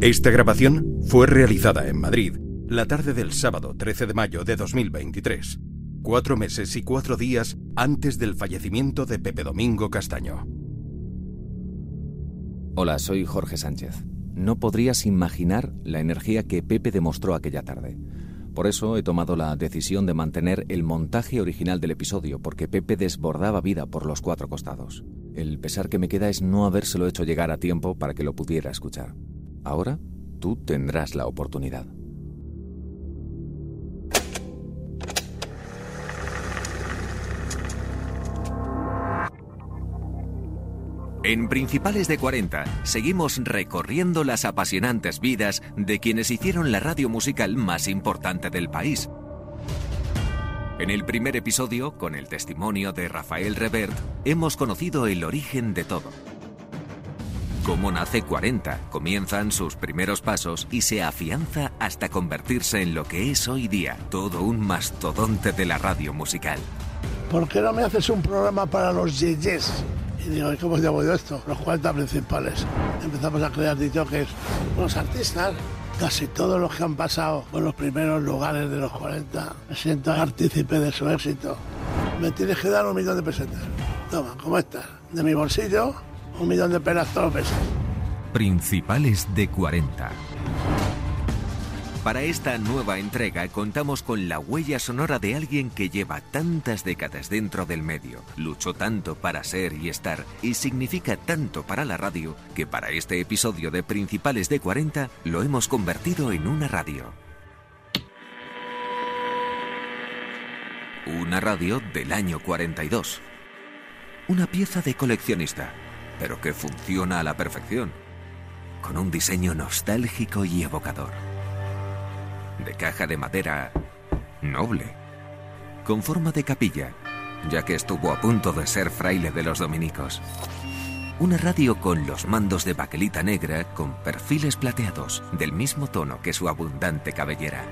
Esta grabación fue realizada en Madrid la tarde del sábado 13 de mayo de 2023, cuatro meses y cuatro días antes del fallecimiento de Pepe Domingo Castaño. Hola, soy Jorge Sánchez. No podrías imaginar la energía que Pepe demostró aquella tarde. Por eso he tomado la decisión de mantener el montaje original del episodio, porque Pepe desbordaba vida por los cuatro costados. El pesar que me queda es no habérselo hecho llegar a tiempo para que lo pudiera escuchar. Ahora tú tendrás la oportunidad. En Principales de 40 seguimos recorriendo las apasionantes vidas de quienes hicieron la radio musical más importante del país. En el primer episodio, con el testimonio de Rafael Revert, hemos conocido el origen de todo cómo nace 40, comienzan sus primeros pasos y se afianza hasta convertirse en lo que es hoy día, todo un mastodonte de la radio musical. ¿Por qué no me haces un programa para los yeyes? Y digo, ¿cómo llamo yo esto? Los 40 principales. Empezamos a crear es Los artistas, casi todos los que han pasado por los primeros lugares de los 40, me siento partícipe de su éxito. Me tienes que dar un millón de pesetas. Toma, ¿cómo estás? De mi bolsillo un millón de pelas todos los Principales de 40. Para esta nueva entrega contamos con la huella sonora de alguien que lleva tantas décadas dentro del medio, luchó tanto para ser y estar y significa tanto para la radio que para este episodio de Principales de 40 lo hemos convertido en una radio. Una radio del año 42. Una pieza de coleccionista pero que funciona a la perfección, con un diseño nostálgico y evocador. De caja de madera noble, con forma de capilla, ya que estuvo a punto de ser fraile de los dominicos. Una radio con los mandos de baquelita negra con perfiles plateados del mismo tono que su abundante cabellera.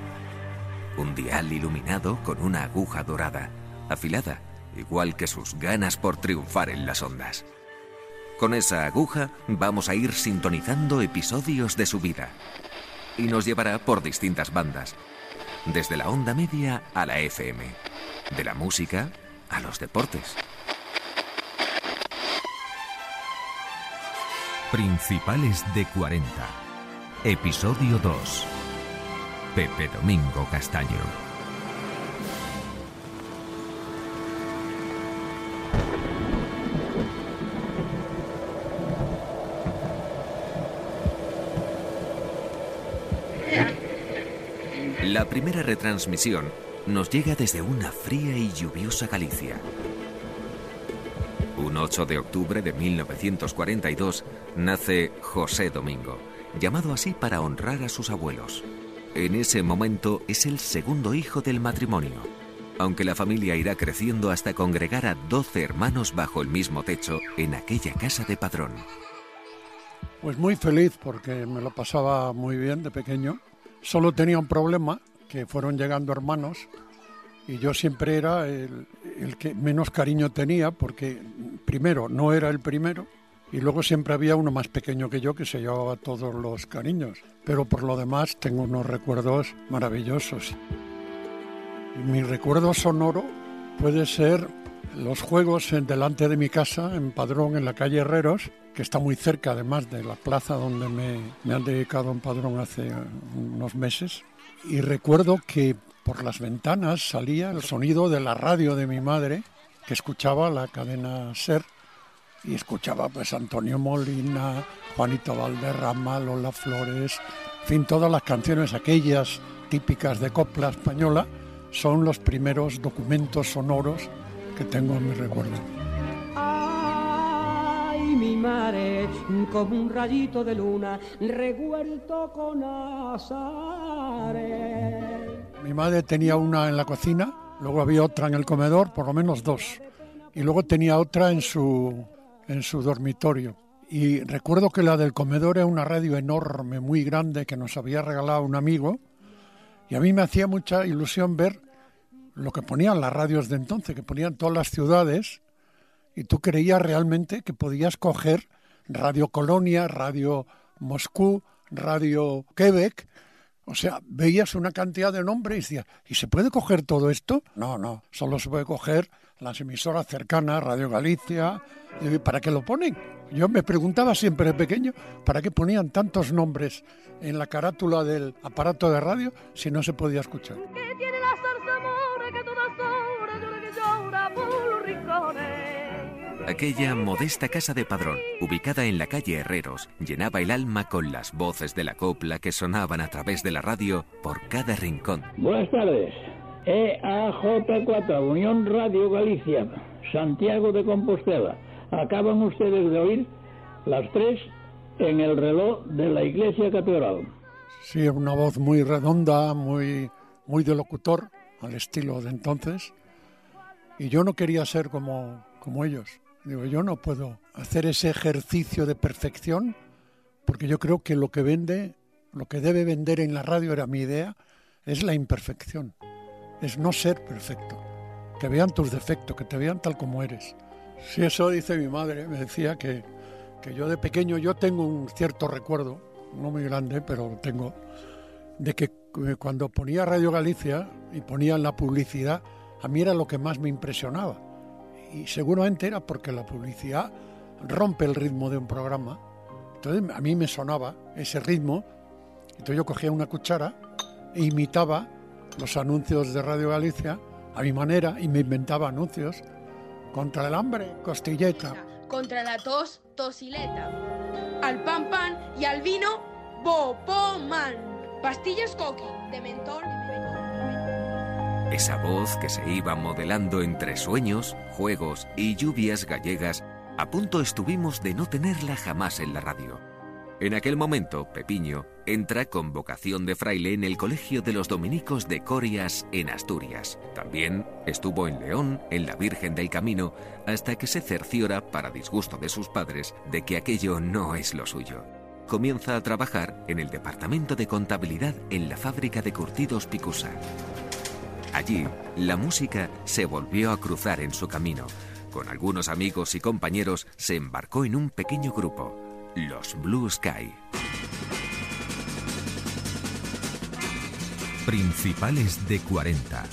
Un dial iluminado con una aguja dorada, afilada, igual que sus ganas por triunfar en las ondas. Con esa aguja vamos a ir sintonizando episodios de su vida. Y nos llevará por distintas bandas, desde la onda media a la FM, de la música a los deportes. Principales de 40. Episodio 2. Pepe Domingo Castaño. La primera retransmisión nos llega desde una fría y lluviosa Galicia. Un 8 de octubre de 1942 nace José Domingo, llamado así para honrar a sus abuelos. En ese momento es el segundo hijo del matrimonio, aunque la familia irá creciendo hasta congregar a 12 hermanos bajo el mismo techo en aquella casa de padrón. Pues muy feliz porque me lo pasaba muy bien de pequeño. Solo tenía un problema que fueron llegando hermanos y yo siempre era el, que menos cariño tenía porque primero no era el primero y luego siempre había uno más pequeño que yo que se llevaba todos los cariños. Pero por lo demás tengo unos recuerdos maravillosos. mi recuerdo sonoro puede ser los juegos en, delante de mi casa, en Padrón, en la calle Herreros, que está muy cerca además de la plaza donde me, me han dedicado en Padrón hace unos meses y recuerdo que por las ventanas salía el sonido de la radio de mi madre, que escuchaba la cadena SER, y escuchaba pues Antonio Molina, Juanito Valderrama, Lola Flores, en fin, todas las canciones aquellas típicas de copla española son los primeros documentos sonoros que tengo en mi recuerdo mi madre como un rayito de luna revuelto con azares. Mi madre tenía una en la cocina, luego había otra en el comedor, por lo menos dos, y luego tenía otra en su, en su dormitorio. Y recuerdo que la del comedor era una radio enorme, muy grande, que nos había regalado un amigo, y a mí me hacía mucha ilusión ver lo que ponían las radios de entonces, que ponían todas las ciudades, y tú creías realmente que podías coger Radio Colonia, Radio Moscú, Radio Quebec. O sea, veías una cantidad de nombres y decías, ¿y se puede coger todo esto? No, no, solo se puede coger las emisoras cercanas, Radio Galicia. ¿Para qué lo ponen? Yo me preguntaba siempre de pequeño, ¿para qué ponían tantos nombres en la carátula del aparato de radio si no se podía escuchar? Aquella modesta casa de padrón, ubicada en la calle Herreros, llenaba el alma con las voces de la copla que sonaban a través de la radio por cada rincón. Buenas tardes. EAJ4, Unión Radio Galicia, Santiago de Compostela. Acaban ustedes de oír las tres en el reloj de la Iglesia Catedral. Sí, una voz muy redonda, muy, muy de locutor, al estilo de entonces. Y yo no quería ser como, como ellos. Digo, yo no puedo hacer ese ejercicio de perfección porque yo creo que lo que vende, lo que debe vender en la radio era mi idea, es la imperfección, es no ser perfecto, que vean tus defectos, que te vean tal como eres. Si eso dice mi madre, me decía que, que yo de pequeño, yo tengo un cierto recuerdo, no muy grande, pero tengo, de que cuando ponía Radio Galicia y ponía la publicidad, a mí era lo que más me impresionaba y seguramente era porque la publicidad rompe el ritmo de un programa. Entonces a mí me sonaba ese ritmo, entonces yo cogía una cuchara e imitaba los anuncios de Radio Galicia a mi manera y me inventaba anuncios contra el hambre, costilleta. Contra la tos, tosileta. Al pan pan y al vino, bopoman. Pastillas coqui, de mentol. Esa voz que se iba modelando entre sueños, juegos y lluvias gallegas, a punto estuvimos de no tenerla jamás en la radio. En aquel momento, Pepiño entra con vocación de fraile en el Colegio de los Dominicos de Corias, en Asturias. También estuvo en León, en la Virgen del Camino, hasta que se cerciora, para disgusto de sus padres, de que aquello no es lo suyo. Comienza a trabajar en el departamento de contabilidad en la fábrica de curtidos Picusa. Allí, la música se volvió a cruzar en su camino. Con algunos amigos y compañeros se embarcó en un pequeño grupo, los Blue Sky. Principales de 40.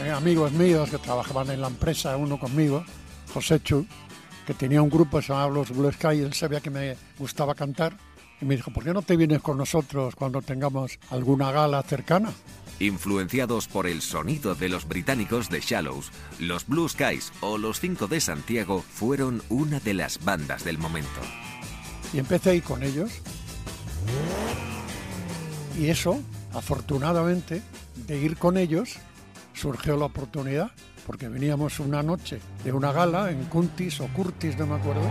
Eh, amigos míos que trabajaban en la empresa, uno conmigo, José Chu, que tenía un grupo que se llamaba Los Blue Sky, él sabía que me gustaba cantar y me dijo, ¿por qué no te vienes con nosotros cuando tengamos alguna gala cercana? Influenciados por el sonido de los británicos de Shallows, los Blue Skies o los Cinco de Santiago fueron una de las bandas del momento. Y empecé ahí con ellos. Y eso, afortunadamente, de ir con ellos, surgió la oportunidad, porque veníamos una noche de una gala en Cuntis o Curtis, no me acuerdo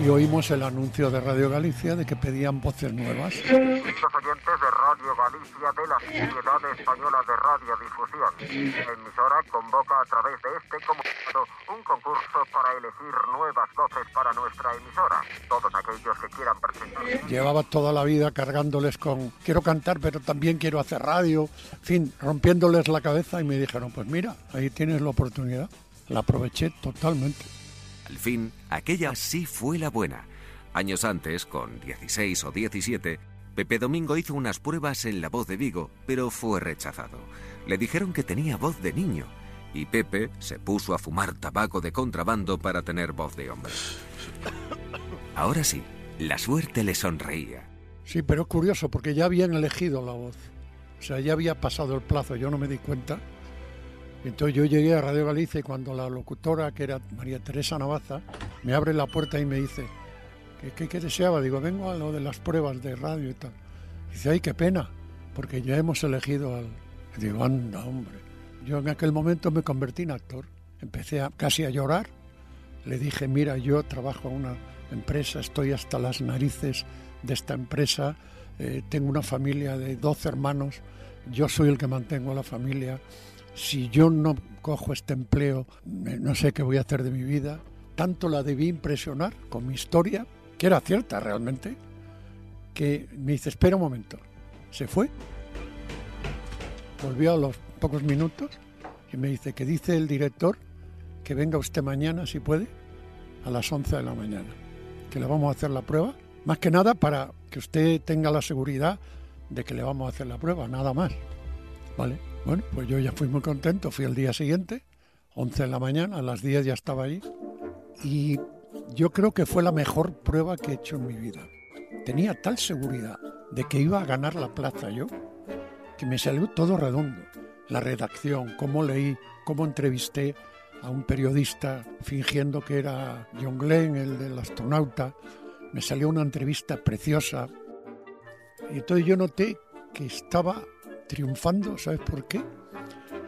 y oímos el anuncio de Radio Galicia de que pedían voces nuevas. Los oyentes de Radio Galicia de la Sociedad Española de Radiodifusión. La emisora convoca a través de este comunicado un concurso para elegir nuevas voces para nuestra emisora. Todos aquellos que quieran presentar. Llevaba toda la vida cargándoles con quiero cantar, pero también quiero hacer radio, en fin, rompiéndoles la cabeza y me dijeron, pues mira, ahí tienes la oportunidad. La aproveché totalmente. Al fin, aquella sí fue la buena. Años antes, con 16 o 17, Pepe Domingo hizo unas pruebas en la voz de Vigo, pero fue rechazado. Le dijeron que tenía voz de niño, y Pepe se puso a fumar tabaco de contrabando para tener voz de hombre. Ahora sí, la suerte le sonreía. Sí, pero es curioso, porque ya habían elegido la voz. O sea, ya había pasado el plazo, yo no me di cuenta. Entonces yo llegué a Radio Galicia y cuando la locutora, que era María Teresa Navaza, me abre la puerta y me dice, ¿qué, qué, deseaba? Digo, vengo a lo de las pruebas de radio y tal. dice, ay, qué pena, porque ya hemos elegido al... digo, anda, hombre. Yo en aquel momento me convertí en actor. Empecé a, casi a llorar. Le dije, mira, yo trabajo en una empresa, estoy hasta las narices de esta empresa, eh, tengo una familia de 12 hermanos, yo soy el que mantengo a la familia si yo no cojo este empleo, no sé qué voy a hacer de mi vida. Tanto la debí impresionar con mi historia, que era cierta realmente, que me dice, espera un momento. Se fue, volvió a los pocos minutos y me dice que dice el director que venga usted mañana, si puede, a las 11 de la mañana, que le vamos a hacer la prueba Más que nada para que usted tenga la seguridad de que le vamos a hacer la prueba, nada más. ¿Vale? Bueno, pues yo ya fui muy contento, fui el día siguiente, 11 de la mañana, a las 10 ya estaba ahí, y yo creo que fue la mejor prueba que he hecho en mi vida. Tenía tal seguridad de que iba a ganar la plaza yo, que me salió todo redondo. La redacción, cómo leí, cómo entrevisté a un periodista fingiendo que era John Glenn, el del astronauta. Me salió una entrevista preciosa. Y entonces yo noté que estaba triunfando, ¿sabes por qué?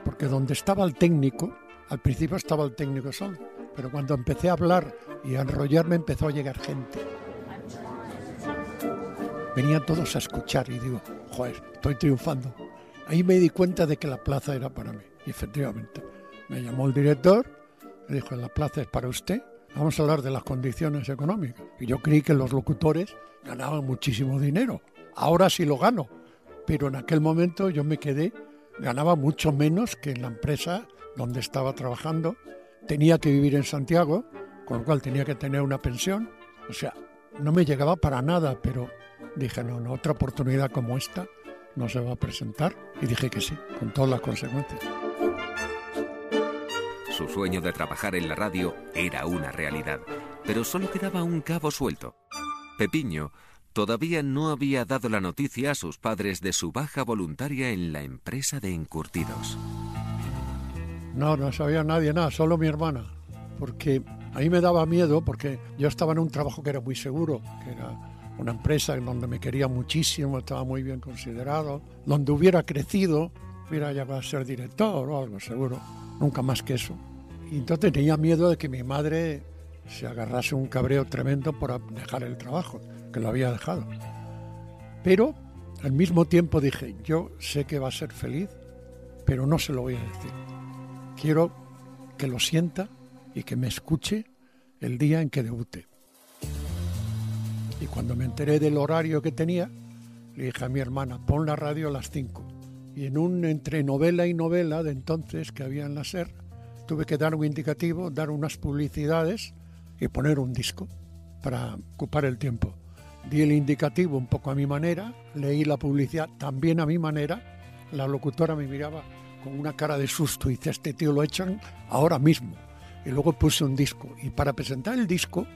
Porque donde estaba el técnico, al principio estaba el técnico solo, pero cuando empecé a hablar y a enrollarme empezó a llegar gente. Venían todos a escuchar y digo, joder, estoy triunfando. Ahí me di cuenta de que la plaza era para mí. Efectivamente, me llamó el director, me dijo, la plaza es para usted, vamos a hablar de las condiciones económicas. Y yo creí que los locutores ganaban muchísimo dinero. Ahora sí lo gano, pero en aquel momento yo me quedé, ganaba mucho menos que en la empresa donde estaba trabajando, tenía que vivir en Santiago, con lo cual tenía que tener una pensión, o sea, no me llegaba para nada, pero dije, no, no, otra oportunidad como esta no se va a presentar, y dije que sí, con todas las consecuencias. Su sueño de trabajar en la radio era una realidad, pero solo quedaba un cabo suelto. Pepiño todavía no había dado la noticia a sus padres de su baja voluntaria en la empresa de encurtidos. No, no sabía nadie nada, solo mi hermana, porque a mí me daba miedo porque yo estaba en un trabajo que era muy seguro, que era una empresa en donde me quería muchísimo, estaba muy bien considerado, donde hubiera crecido, hubiera llegado a ser director o algo seguro, nunca más que eso. Y entonces tenía miedo de que mi madre se agarrase un cabreo tremendo por dejar el trabajo que lo había dejado. Pero al mismo tiempo dije, yo sé que va a ser feliz, pero no se lo voy a decir. Quiero que lo sienta y que me escuche el día en que debute. Y cuando me enteré del horario que tenía, le dije a mi hermana, pon la radio a las 5. Y en un entre novela y novela de entonces que había en la SER, tuve que dar un indicativo, dar unas publicidades y poner un disco para ocupar el tiempo di el indicativo un poco a mi manera, leí la publicidad también a mi manera, la locutora me miraba con una cara de susto y dice, este tío lo echan ahora mismo. Y luego puse un disco. Y para presentar el disco,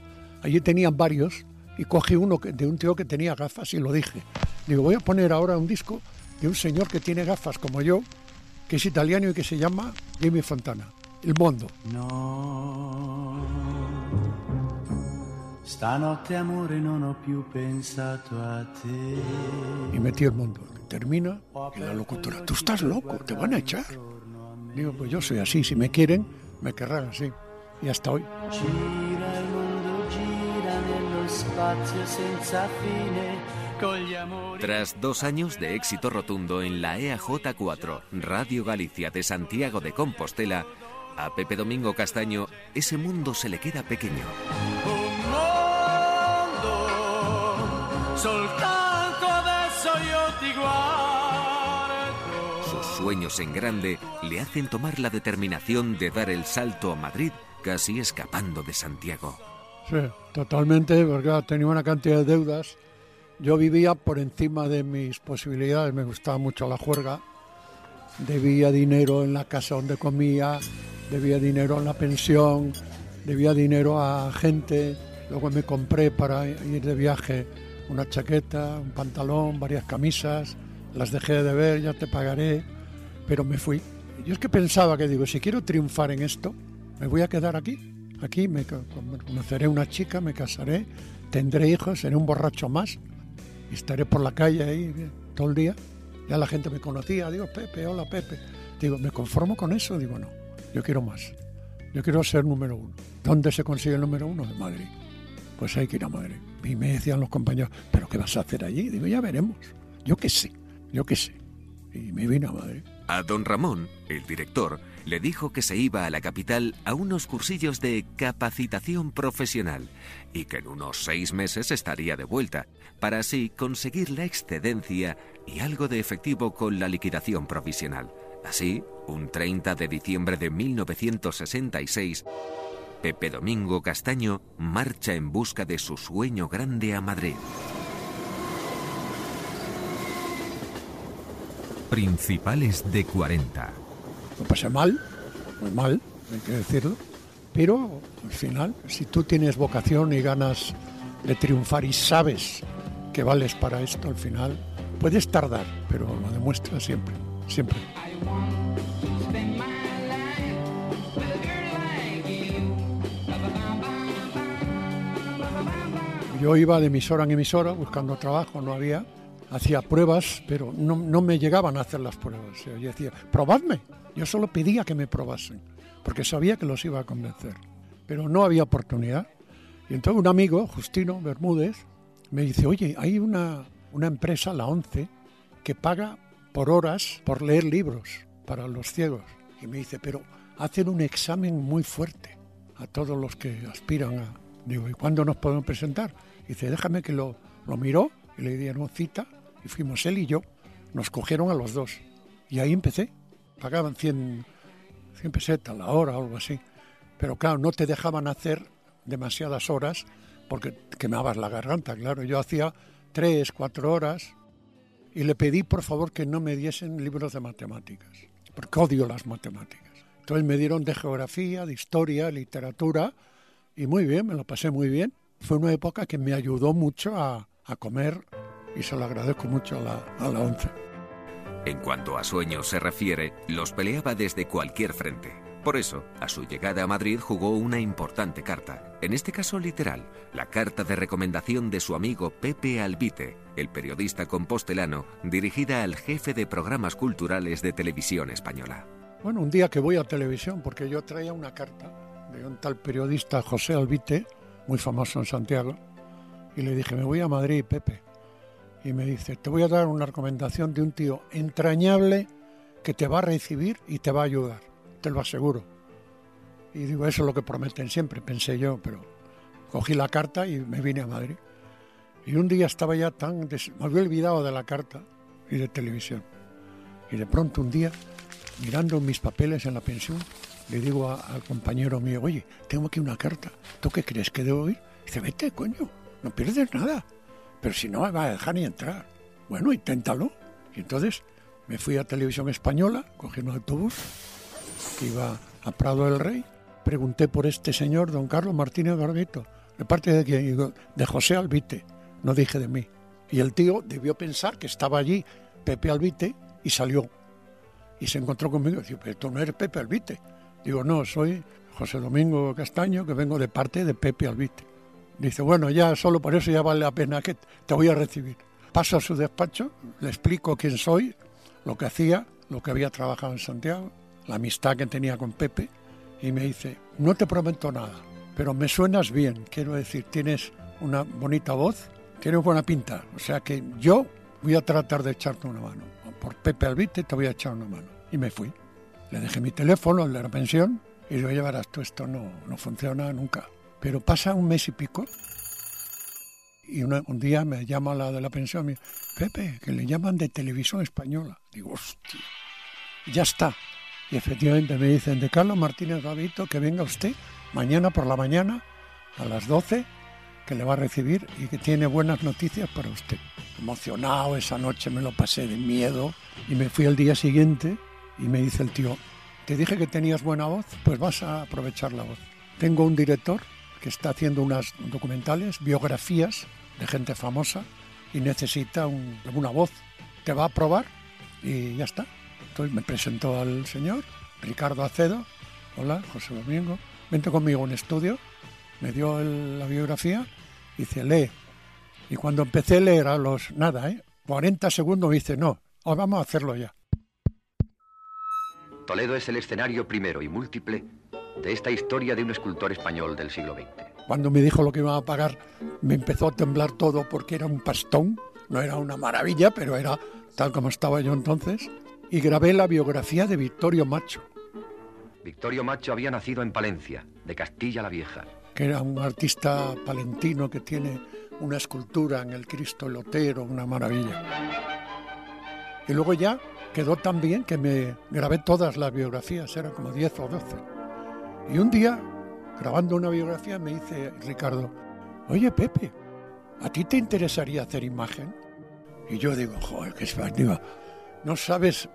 allí tenían varios, y cogí uno de un tío que tenía gafas y lo dije. Digo, voy a poner ahora un disco de un señor que tiene gafas como yo, que es italiano y que se llama Jimmy Fontana, El Mondo. No. Stanotte amore non ho più pensato a te. Y metí el mundo. Termina y la locutora, tú estás loco, te van a echar. Digo, pues yo soy así, si me quieren, me querrán así. Y hasta hoy. Gira il mondo, gira nello spazio senza fine. Tras dos años de éxito rotundo en la E EAJ4, Radio Galicia de Santiago de Compostela, a Pepe Domingo Castaño ese mundo se le queda pequeño. Sus sueños en grande le hacen tomar la determinación de dar el salto a Madrid, casi escapando de Santiago. Sí, totalmente, porque tenía una cantidad de deudas. Yo vivía por encima de mis posibilidades, me gustaba mucho la juerga. Debía dinero en la casa donde comía, debía dinero en la pensión, debía dinero a gente. Luego me compré para ir de viaje una chaqueta, un pantalón, varias camisas. Las dejé de ver, ya te pagaré, pero me fui. Yo es que pensaba que digo, si quiero triunfar en esto, me voy a quedar aquí. Aquí me co- conoceré una chica, me casaré, tendré hijos, seré un borracho más estaré por la calle ahí eh, todo el día. Ya la gente me conocía, digo, Pepe, hola Pepe. Digo, ¿me conformo con eso? Digo, no, yo quiero más. Yo quiero ser número uno. ¿Dónde se consigue el número uno? En Madrid. Pues hay que ir a Madrid. Y me decían los compañeros, ¿pero qué vas a hacer allí? Digo, ya veremos. Yo qué sé, yo qué sé. Y me vine a Madrid. A don Ramón, el director, le dijo que se iba a la capital a unos cursillos de capacitación profesional y que en unos seis meses estaría de vuelta, para así conseguir la excedencia y algo de efectivo con la liquidación provisional. Así, un 30 de diciembre de 1966, Pepe Domingo Castaño marcha en busca de su sueño grande a Madrid. Principales de 40. Lo pasé mal, muy mal, hay que decirlo, pero al final, si tú tienes vocación y ganas de triunfar y sabes que vales para esto, al final puedes tardar, pero lo demuestras siempre, siempre. Yo iba de emisora en emisora buscando trabajo, no había, hacía pruebas, pero no, no me llegaban a hacer las pruebas. Yo decía, probadme. Yo solo pedía que me probasen, porque sabía que los iba a convencer. Pero no había oportunidad. Y entonces un amigo, Justino Bermúdez, me dice, oye, hay una, una empresa, la ONCE, que paga por horas por leer libros para los ciegos. Y me dice, pero hacen un examen muy fuerte a todos los que aspiran a... Digo, ¿y cuándo nos podemos presentar? Dice, déjame que lo, lo miró y le dieron cita y fuimos él y yo. Nos cogieron a los dos. Y ahí empecé. Pagaban 100, 100 pesetas la hora o algo así. Pero claro, no te dejaban hacer demasiadas horas porque quemabas la garganta, claro. Yo hacía tres, cuatro horas y le pedí por favor que no me diesen libros de matemáticas, porque odio las matemáticas. Entonces me dieron de geografía, de historia, literatura y muy bien, me lo pasé muy bien fue una época que me ayudó mucho a, a comer y se lo agradezco mucho a la, a la ONCE. En cuanto a sueños se refiere, los peleaba desde cualquier frente. Por eso, a su llegada a Madrid jugó una importante carta, en este caso literal, la carta de recomendación de su amigo Pepe Albite, el periodista compostelano, dirigida al jefe de programas culturales de televisión española. Bueno, un día que voy a televisión, porque yo traía una carta de un tal periodista José Albite, muy famoso en Santiago, y le dije, me voy a Madrid, Pepe. Y me dice, te voy a dar una recomendación de un tío entrañable que te va a recibir y te va a ayudar, te lo aseguro. Y digo, eso es lo que prometen siempre, pensé yo, pero cogí la carta y me vine a Madrid. Y un día estaba ya tan... Des... Me había olvidado de la carta y de televisión. Y de pronto un día, mirando mis papeles en la pensión, le digo al compañero mío, oye, tengo aquí una carta, ¿tú qué crees que debo ir? Dice, vete, coño, no pierdes nada, pero si no me va a dejar ni entrar. Bueno, inténtalo. Y entonces me fui a Televisión Española, cogí un autobús que iba a Prado del Rey, pregunté por este señor, don Carlos Martínez Garbito, de parte de quién, de José Albite, no dije de mí. Y el tío debió pensar que estaba allí Pepe Albite y salió. Y se encontró conmigo y dijo, pero tú no eres Pepe Albite. Digo, no, soy José Domingo Castaño, que vengo de parte de Pepe Albite. Dice, bueno, ya solo por eso ya vale la pena que te voy a recibir. Paso a su despacho, le explico quién soy, lo que hacía, lo que había trabajado en Santiago, la amistad que tenía con Pepe, y me dice, no te prometo nada, pero me suenas bien, quiero decir, tienes una bonita voz, tienes buena pinta, o sea que yo voy a tratar de echarte una mano. Por Pepe Albite te voy a echar una mano. Y me fui. Le dejé mi teléfono, el de la pensión, y ya verás tú, esto no, no funciona nunca. Pero pasa un mes y pico, y un día me llama la de la pensión, me dice, Pepe, que le llaman de televisión española. Digo, hostia, ya está. Y efectivamente me dicen, de Carlos Martínez Gavito, que venga usted mañana por la mañana a las 12, que le va a recibir y que tiene buenas noticias para usted. Emocionado, esa noche me lo pasé de miedo y me fui al día siguiente y me dice el tío, te dije que tenías buena voz, pues vas a aprovechar la voz. Tengo un director que está haciendo unas documentales, biografías de gente famosa y necesita un- una voz. Te va a probar y ya está. Entonces me presentó al señor, Ricardo Acedo. Hola, José Domingo. Vente conmigo a un estudio. Me dio la biografía y dice, lee. Y cuando empecé a leer a los, nada, ¿eh? 40 segundos me dice, no, vamos a hacerlo ya. Toledo es el escenario primero y múltiple de esta historia de un escultor español del siglo XX. Cuando me dijo lo que iba a pagar, me empezó a temblar todo porque era un pastón. No era una maravilla, pero era tal como estaba yo entonces. Y grabé la biografía de Victorio Macho, Victorio Macho había nacido en Palencia, de Castilla la Vieja. que era un artista palentino que tiene una escultura en el Cristo Lotero, una maravilla. Y luego ya quedó tan bien que me grabé todas las biografías, eran como 10 o 12. Y un día grabando una biografía, me dice Ricardo, oye Pepe, ¿a ti te interesaría hacer imagen? Y yo digo, joder, qué digo, no sabes,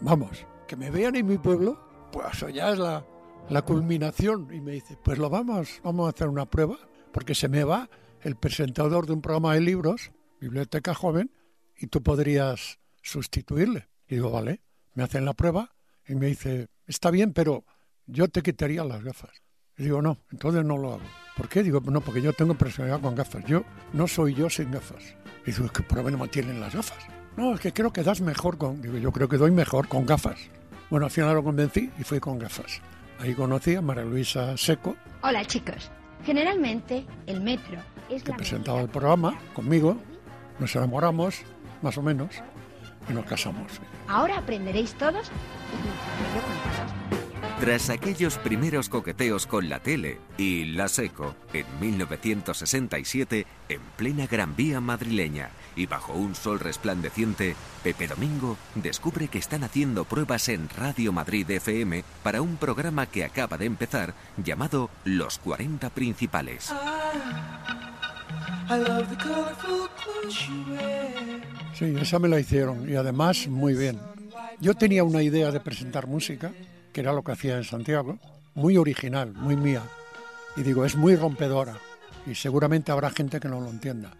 vamos, que me vean en mi pueblo, pues ya es la, la culminación. Y me dice, pues lo vamos, vamos a hacer una prueba, porque se me va el presentador de un programa de libros, Biblioteca Joven, y tú podrías sustituirle. Y digo, vale, me hacen la prueba y me dice, está bien, pero yo te quitaría las gafas. Y digo, no, entonces no lo hago. ¿Por qué? Digo, no, porque yo tengo personalidad con gafas. Yo no soy yo sin gafas. Y digo, es que me tienen las gafas. No, es que creo que das mejor con... Digo, yo creo que doy mejor con gafas. Bueno, al final lo convencí y fui con gafas. Ahí conocí a María Luisa Seco. Hola chicos. Generalmente el metro es que presentaba el programa conmigo. Nos enamoramos, más o menos, y nos casamos. Ahora aprenderéis todos tras aquellos primeros coqueteos con la tele y la seco, en 1967, en plena Gran Vía madrileña y bajo un sol resplandeciente, Pepe Domingo descubre que están haciendo pruebas en Radio Madrid FM para un programa que acaba de empezar llamado Los 40 Principales. Sí, esa me la hicieron y además muy bien. Yo tenía una idea de presentar música que era lo que hacía en Santiago, muy original, muy mía. Y digo, es muy rompedora y seguramente habrá gente que no lo entienda.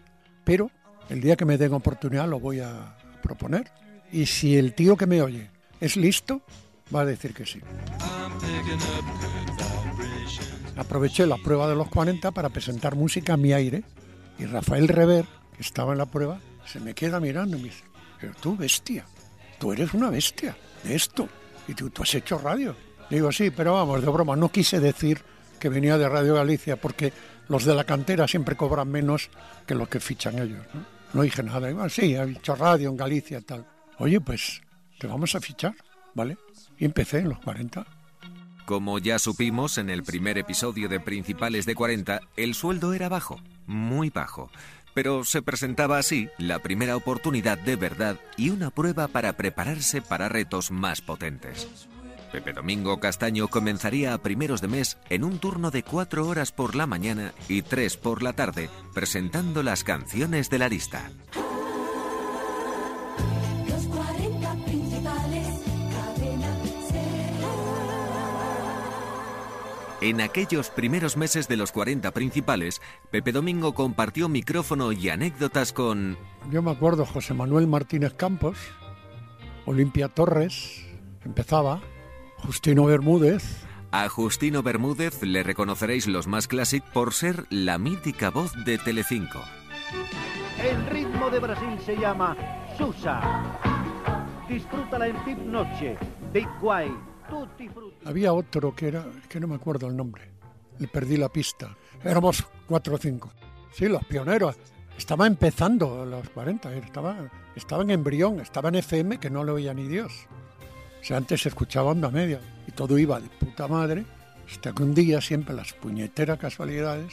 Pero el día que me den oportunidad lo voy a proponer. Y si el tío que me oye es listo, va a decir que sí. Aproveché la prueba de los 40 para presentar música a mi aire y Rafael Rever, que estaba en la prueba, se me queda mirando y me dice, pero tú bestia, tú eres una bestia de esto. Y tú, ¿tú has hecho radio? Digo, sí, pero vamos, de broma, no quise decir que venía de Radio Galicia porque los de la cantera siempre cobran menos que los que fichan ellos. No, dije nada, digo, sí, he hecho radio en Galicia tal. Oye, pues te vamos a fichar, ¿vale? Y empecé en los 40. Como ya supimos en el primer episodio de Principales de 40, el sueldo era bajo, muy bajo pero se presentaba así la primera oportunidad de verdad y una prueba para prepararse para retos más potentes. Pepe Domingo Castaño comenzaría a primeros de mes en un turno de cuatro horas por la mañana y tres por la tarde, presentando las canciones de la lista. En aquellos primeros meses de los 40 principales, Pepe Domingo compartió micrófono y anécdotas con... Yo me acuerdo José Manuel Martínez Campos, Olimpia Torres, empezaba, Justino Bermúdez. A Justino Bermúdez le reconoceréis los más clásicos por ser la mítica voz de Telecinco. El ritmo de Brasil se llama Susa. Disfrútala en Tip Noche, Big White. Había otro que era, que no me acuerdo el nombre, le perdí la pista. Éramos cuatro o cinco. Sí, los pioneros. Estaba empezando los 40, estaba, estaba en embrión, estaba en FM que no lo oía ni Dios. O sea, antes se escuchaba onda media y todo iba de puta madre, hasta que un día, siempre las puñeteras casualidades,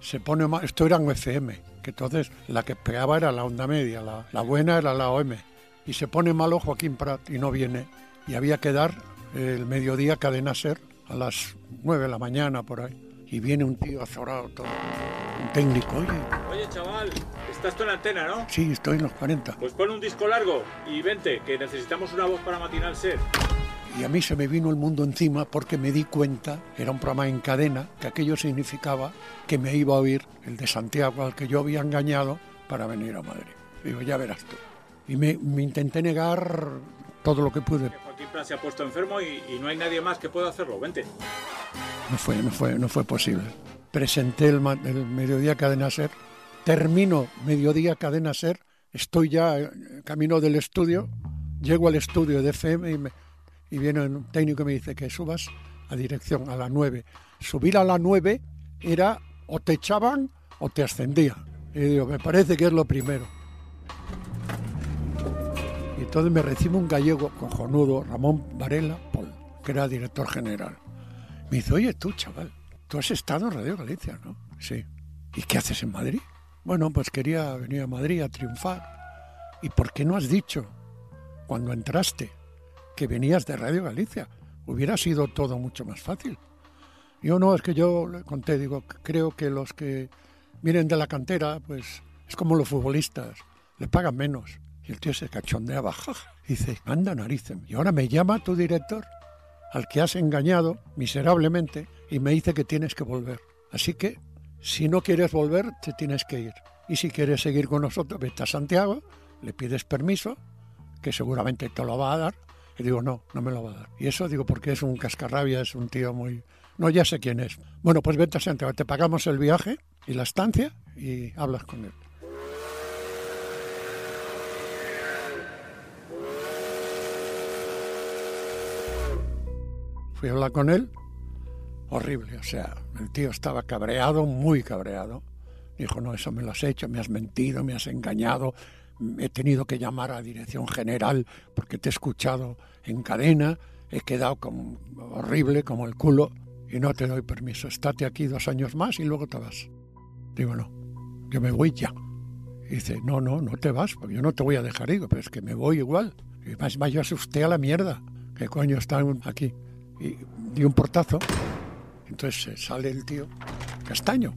se pone mal. Esto era un FM, que entonces la que pegaba era la onda media, la, la buena era la OM. Y se pone malo Joaquín Prat y no viene. Y había que dar el mediodía cadena ser a las 9 de la mañana por ahí. Y viene un tío azorado, todo, un técnico, oye. Oye, chaval, estás tú en la antena, ¿no? Sí, estoy en los 40. Pues pon un disco largo y vente, que necesitamos una voz para matinal ser. Y a mí se me vino el mundo encima porque me di cuenta, era un programa en cadena, que aquello significaba que me iba a oír el de Santiago al que yo había engañado para venir a Madrid. Digo, ya verás tú. Y me, me intenté negar todo lo que pude. Joaquín se ha puesto enfermo y, no hay nadie más que pueda hacerlo. Vente. No fue, no fue, no fue posible. Presenté el, mediodía Cadena Ser, termino mediodía Cadena Ser, estoy ya camino del estudio, llego al estudio de FM y, y viene un técnico y me dice que subas a dirección a la 9. Subir a la 9 era o te echaban o te ascendían. Y digo, me parece que es lo primero. Entonces me recibe un gallego cojonudo, Ramón Varela Paul, que era director general. Me dice, oye tú, chaval, tú has estado en Radio Galicia, ¿no? Sí. ¿Y qué haces en Madrid? Bueno, pues quería venir a Madrid a triunfar. ¿Y por qué no has dicho, cuando entraste, que venías de Radio Galicia? Hubiera sido todo mucho más fácil. Yo no, es que yo le conté, digo, creo que los que vienen de la cantera, pues es como los futbolistas, le pagan menos. Y el tío se cachondeaba, jaja, dice, anda narices. Y ahora me llama tu director, al que has engañado miserablemente, y me dice que tienes que volver. Así que, si no quieres volver, te tienes que ir. Y si quieres seguir con nosotros, vete a Santiago, le pides permiso, que seguramente te lo va a dar. Y digo, no, no me lo va a dar. Y eso digo, porque es un cascarrabia, es un tío muy... No, ya sé quién es. Bueno, pues vete a Santiago, te pagamos el viaje y la estancia y hablas con él. Fui a hablar con él, horrible, o sea, el tío estaba cabreado, muy cabreado. Dijo, no, eso me lo has hecho, me has mentido, me has engañado, he tenido que llamar a dirección general porque te he escuchado en cadena, he quedado como horrible, como el culo, y no te doy permiso. Estate aquí dos años más y luego te vas. Digo, no, yo me voy ya. Y dice, no, no, no te vas, porque yo no te voy a dejar. Digo, pero es que me voy igual. Y más vayas usted a la mierda. ¿Qué coño está aquí? Y di un portazo. Entonces sale el tío, castaño.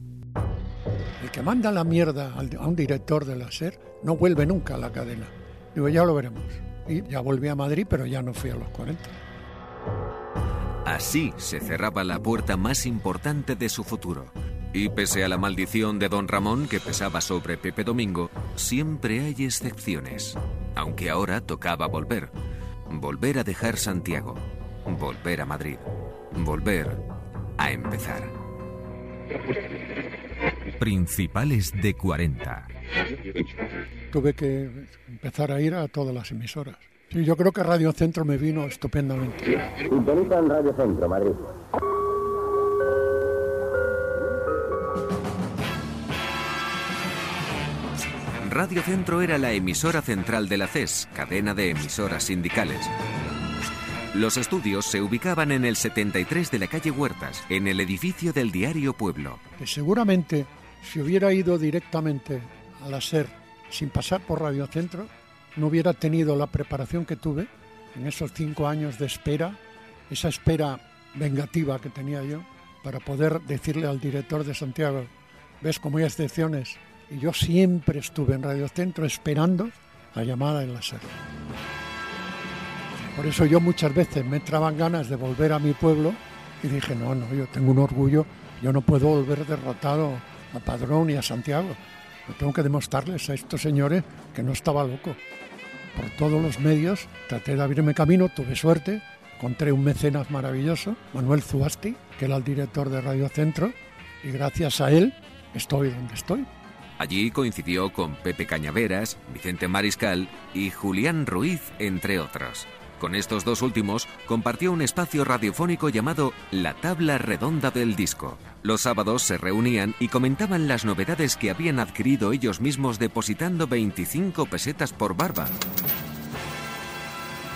El que manda la mierda a un director de la SER no vuelve nunca a la cadena. Digo, ya lo veremos. Y ya volví a Madrid, pero ya no fui a los 40. Así se cerraba la puerta más importante de su futuro. Y pese a la maldición de don Ramón que pesaba sobre Pepe Domingo, siempre hay excepciones. Aunque ahora tocaba volver. Volver a dejar Santiago. Volver a Madrid. Volver a empezar. Principales de 40. Tuve que empezar a ir a todas las emisoras. Sí, yo creo que Radio Centro me vino estupendamente. Sintoniza en Radio Centro, Madrid. Radio Centro era la emisora central de la CES, cadena de emisoras sindicales. Los estudios se ubicaban en el 73 de la calle Huertas, en el edificio del diario Pueblo. Seguramente si hubiera ido directamente a la SER sin pasar por Radio Centro, no hubiera tenido la preparación que tuve en esos cinco años de espera, esa espera vengativa que tenía yo, para poder decirle al director de Santiago, ves cómo hay excepciones, y yo siempre estuve en Radio Centro esperando la llamada en la SER. Por eso yo muchas veces me entraban ganas de volver a mi pueblo y dije, no, no, yo tengo un orgullo, yo no puedo volver derrotado a Padrón y a Santiago. Tengo que demostrarles a estos señores que no estaba loco. Por todos los medios traté de abrirme camino, tuve suerte, encontré un mecenas maravilloso, Manuel Zuasti, que era el director de Radio Centro, y gracias a él estoy donde estoy. Allí coincidió con Pepe Cañaveras, Vicente Mariscal y Julián Ruiz, entre otros. Con estos dos últimos compartió un espacio radiofónico llamado La Tabla Redonda del Disco. Los sábados se reunían y comentaban las novedades que habían adquirido ellos mismos depositando 25 pesetas por barba.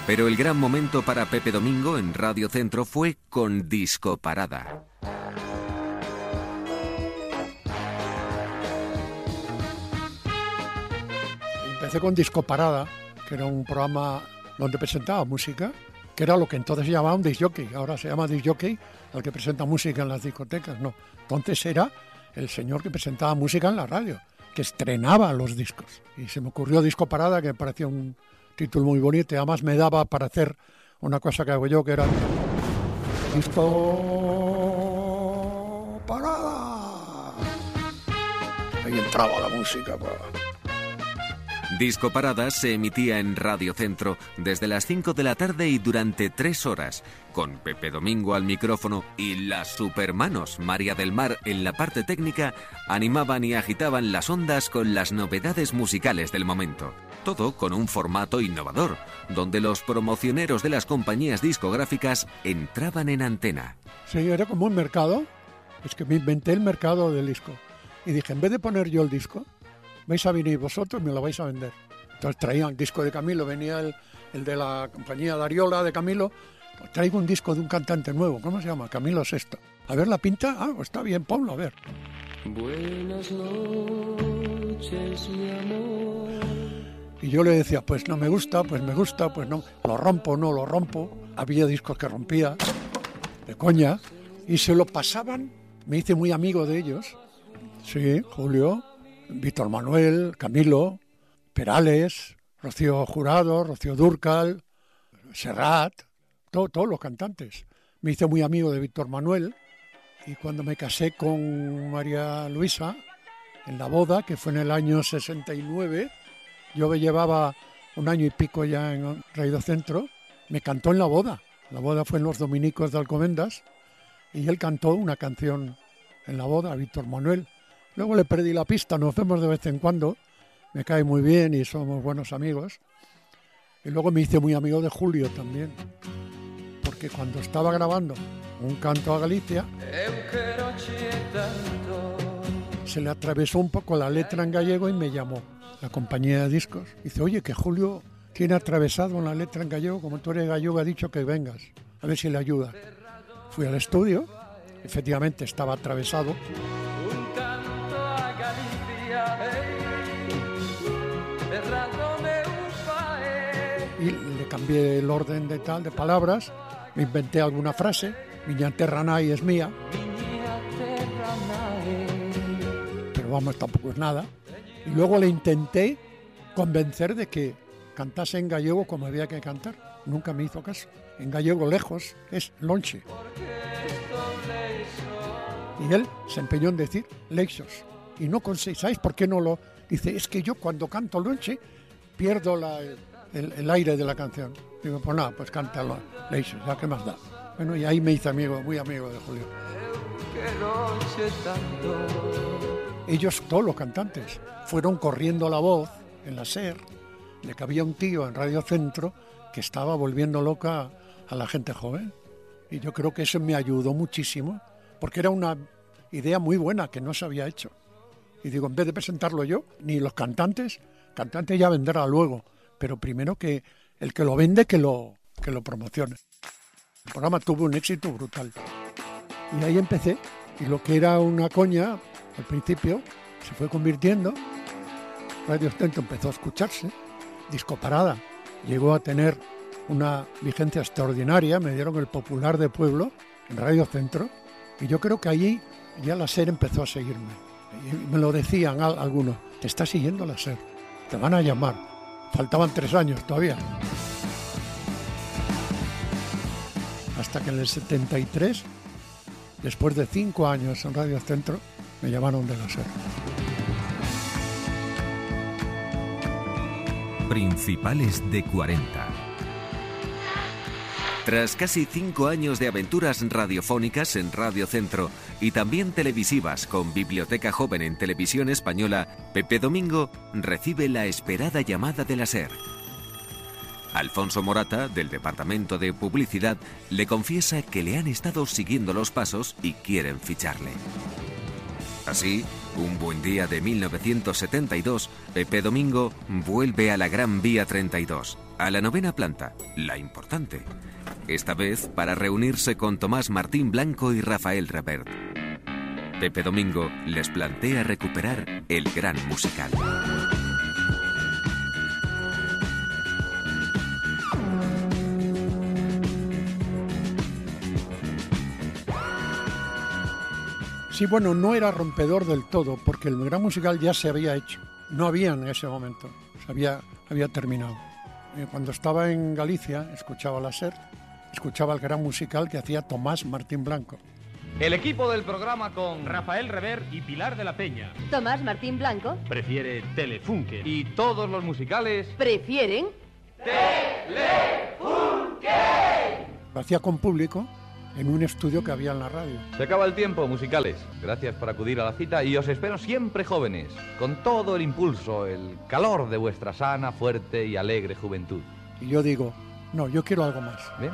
Pero el gran momento para Pepe Domingo en Radio Centro fue con Disco Parada. Empecé con Disco Parada, que era un programa donde presentaba música, que era lo que entonces se llamaba un ahora se llama disc jockey al que presenta música en las discotecas, no. Entonces era el señor que presentaba música en la radio, que estrenaba los discos. Y se me ocurrió Disco Parada, que me parecía un título muy bonito, además me daba para hacer una cosa que hago yo, que era Disco Parada. Ahí entraba la música. Disco Parada se emitía en Radio Centro desde las 5 de la tarde y durante tres horas, con Pepe Domingo al micrófono y las supermanos María del Mar en la parte técnica, animaban y agitaban las ondas con las novedades musicales del momento. Todo con un formato innovador, donde los promocioneros de las compañías discográficas entraban en antena. Sí, era como un mercado. Es que me inventé el mercado del disco. Y dije, en vez de poner yo el disco, vais a venir vosotros, me lo vais a vender. Entonces traían disco de Camilo, venía el, el de la compañía Dariola de Camilo, pues traigo un disco de un cantante nuevo, ¿cómo se llama? Camilo Sexto. A ver la pinta, ah, pues está bien, ponlo, a ver. Buenas noches, mi amor. Y yo le decía, pues no me gusta, pues me gusta, pues no, lo rompo, no lo rompo. Había discos que rompía, de coña, Y se lo pasaban, me hice muy amigo de ellos. Sí, Julio, Víctor Manuel, Camilo, Perales, Rocío Jurado, Rocío Durcal, Serrat, todo- todos los cantantes. Me hice muy amigo de Víctor Manuel y cuando me casé con María Luisa, en la boda, que fue en el año 69, yo me llevaba un año y pico ya en Radio Centro, me cantó en la boda. La boda fue en los Dominicos de Alcobendas y él cantó una canción en la boda, Víctor Manuel. Luego le perdí la pista, nos vemos de vez en cuando, me cae muy bien y somos buenos amigos. Y luego me hice muy amigo de Julio también, porque cuando estaba grabando un canto a Galicia, se le atravesó un poco la letra en gallego y me llamó la compañía de discos. Dice, oye, que Julio tiene atravesado la letra en gallego, como tú eres gallego, ha dicho que vengas, a ver si le ayuda. Fui al estudio, efectivamente estaba atravesado, el orden de tal, de palabras, me inventé alguna frase, Miña terra nai es mía, pero vamos, tampoco es nada. Y luego le intenté convencer de que cantase en gallego como había que cantar. Nunca me hizo caso. En gallego lejos es lonche. Y él se empeñó en decir leixos. Y no conseguí. ¿Sabes por qué no lo...? Dice, es que yo cuando canto lonche pierdo la- el, aire de la canción. Digo, pues nada, pues cántalo leixos, ya que más da. Bueno, y ahí me hice amigo, muy amigo de Julio. Ellos, todos los cantantes, fueron corriendo la voz en la SER de que había un tío en Radio Centro que estaba volviendo loca a la gente joven. Y yo creo que eso me ayudó muchísimo, porque era una idea muy buena que no se había hecho. Y digo, en vez de presentarlo yo, ni los cantantes, cantante ya vendrá luego, pero primero que el que lo vende, que lo, que lo promocione. El programa tuvo un éxito brutal. Y ahí empecé. Y lo que era una coña al principio se fue convirtiendo. Radio Centro empezó a escucharse. Disco Parada llegó a tener una vigencia extraordinaria. Me dieron el popular de pueblo en Radio Centro. Y yo creo que allí ya la SER empezó a seguirme. Me lo decían al- algunos. Te está siguiendo la SER. Te van a llamar. Faltaban tres años todavía. Hasta que en el 73 Después de cinco años en Radio Centro, me llamaron de la SER. Principales de 40. Tras casi cinco años de aventuras radiofónicas en Radio Centro y también televisivas con Biblioteca Joven en Televisión Española, Pepe Domingo recibe la esperada llamada de la SER. Alfonso Morata, del Departamento de Publicidad, le confiesa que le han estado siguiendo los pasos y quieren ficharle. Así, un buen día de 1972, Pepe Domingo vuelve a la Gran Vía 32, a la novena planta, la importante. Esta vez para reunirse con Tomás Martín Blanco y Rafael Revert. Pepe Domingo les plantea recuperar el gran musical. Sí, bueno, no era rompedor del todo, porque el gran musical ya se había hecho. No había en ese momento, se había, había terminado. Eh, Cuando estaba en Galicia, escuchaba la SER, escuchaba el gran musical que hacía Tomás Martín Blanco. El equipo del programa con Rafael Rever y Pilar de la Peña. Tomás Martín Blanco Prefiere Telefunken. Y todos los musicales. prefieren Lo hacía con público en un estudio que había en la radio. Se acaba el tiempo, musicales. Gracias por acudir a la cita y os espero siempre jóvenes, con todo el impulso, el calor de vuestra sana, fuerte y alegre juventud. Y yo digo, no, yo quiero algo más. ¿Bien?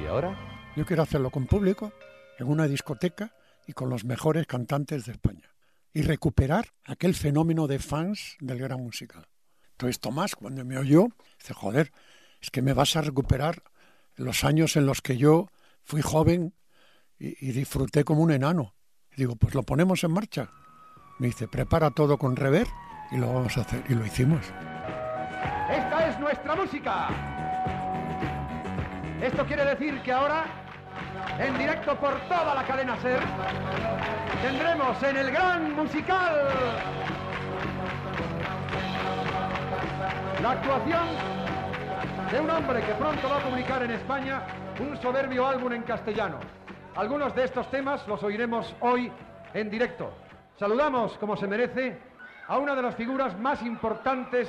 ¿Y ahora? Yo quiero hacerlo con público, en una discoteca y con los mejores cantantes de España. Y recuperar aquel fenómeno de fans del gran musical. Entonces Tomás, cuando me oyó, dice, joder, es que me vas a recuperar los años en los que yo fui joven y, y disfruté como un enano. Y digo, pues lo ponemos en marcha. Me dice, prepara todo con rever y lo vamos a hacer. Y lo hicimos. Esta es nuestra música. Esto quiere decir que ahora en directo por toda la cadena SER, tendremos en el gran musical la actuación de un hombre que pronto va a publicar en España un soberbio álbum en castellano. Algunos de estos temas los oiremos hoy en directo. Saludamos, como se merece, a una de las figuras más importantes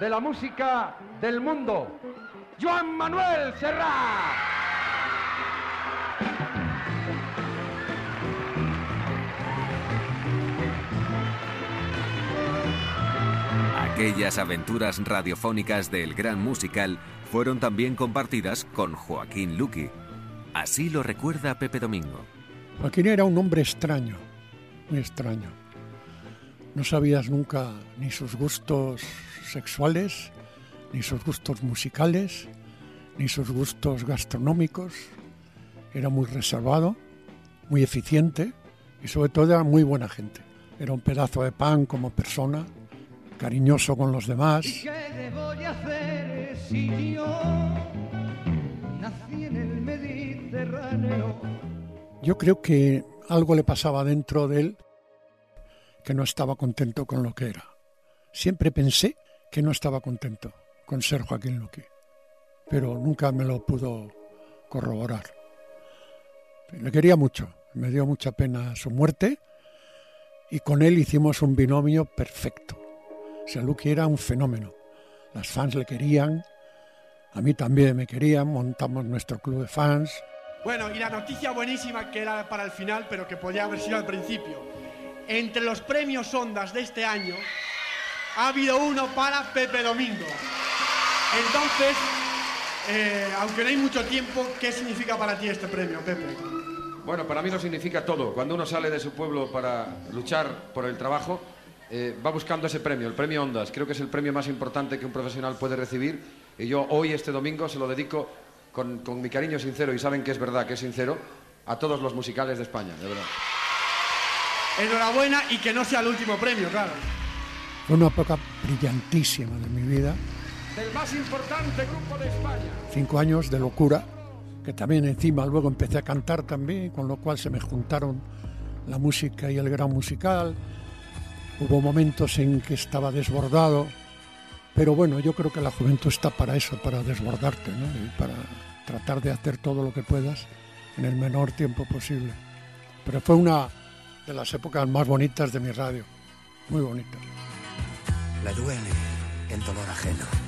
de la música del mundo, Joan Manuel Serrat. Aquellas aventuras radiofónicas del gran musical fueron también compartidas con Joaquín Luqui. Así lo recuerda Pepe Domingo. Joaquín era un hombre extraño, muy extraño. No sabías nunca ni sus gustos sexuales, ni sus gustos musicales, ni sus gustos gastronómicos. Era muy reservado, muy eficiente y sobre todo era muy buena gente. Era un pedazo de pan como persona, cariñoso con los demás. ¿Qué voy a hacer si yo nací en el Mediterráneo? Yo creo que algo le pasaba dentro de él que no estaba contento con lo que era. Siempre pensé que no estaba contento con ser Joaquín Luqui, pero nunca me lo pudo corroborar. Le quería mucho, me dio mucha pena su muerte y con él hicimos un binomio perfecto. O sea, era un fenómeno. Las fans le querían, a mí también me querían, montamos nuestro club de fans. Bueno, y la noticia buenísima que era para el final, pero que podía haber sido al principio. Entre los premios Ondas de este año ha habido uno para Pepe Domingo. Entonces, eh, aunque no hay mucho tiempo, ¿qué significa para ti este premio, Pepe? Bueno, para mí lo significa todo. Cuando uno sale de su pueblo para luchar por el trabajo, eh, va buscando ese premio, el premio Ondas. Creo que es el premio más importante que un profesional puede recibir. Y yo hoy, este domingo, se lo dedico con, con mi cariño sincero, y saben que es verdad, que es sincero, a todos los musicales de España, de verdad. Enhorabuena y que no sea el último premio, claro. Fue una época brillantísima de mi vida. Del más importante grupo de España. Cinco años de locura, que también encima luego empecé a cantar también, con lo cual se me juntaron la música y el gran musical. Hubo momentos en que estaba desbordado, pero bueno, yo creo que la juventud está para eso, para desbordarte, ¿no? Y para tratar de hacer todo lo que puedas en el menor tiempo posible. Pero fue una de las épocas más bonitas de mi radio, muy bonita. Le duele el dolor ajeno.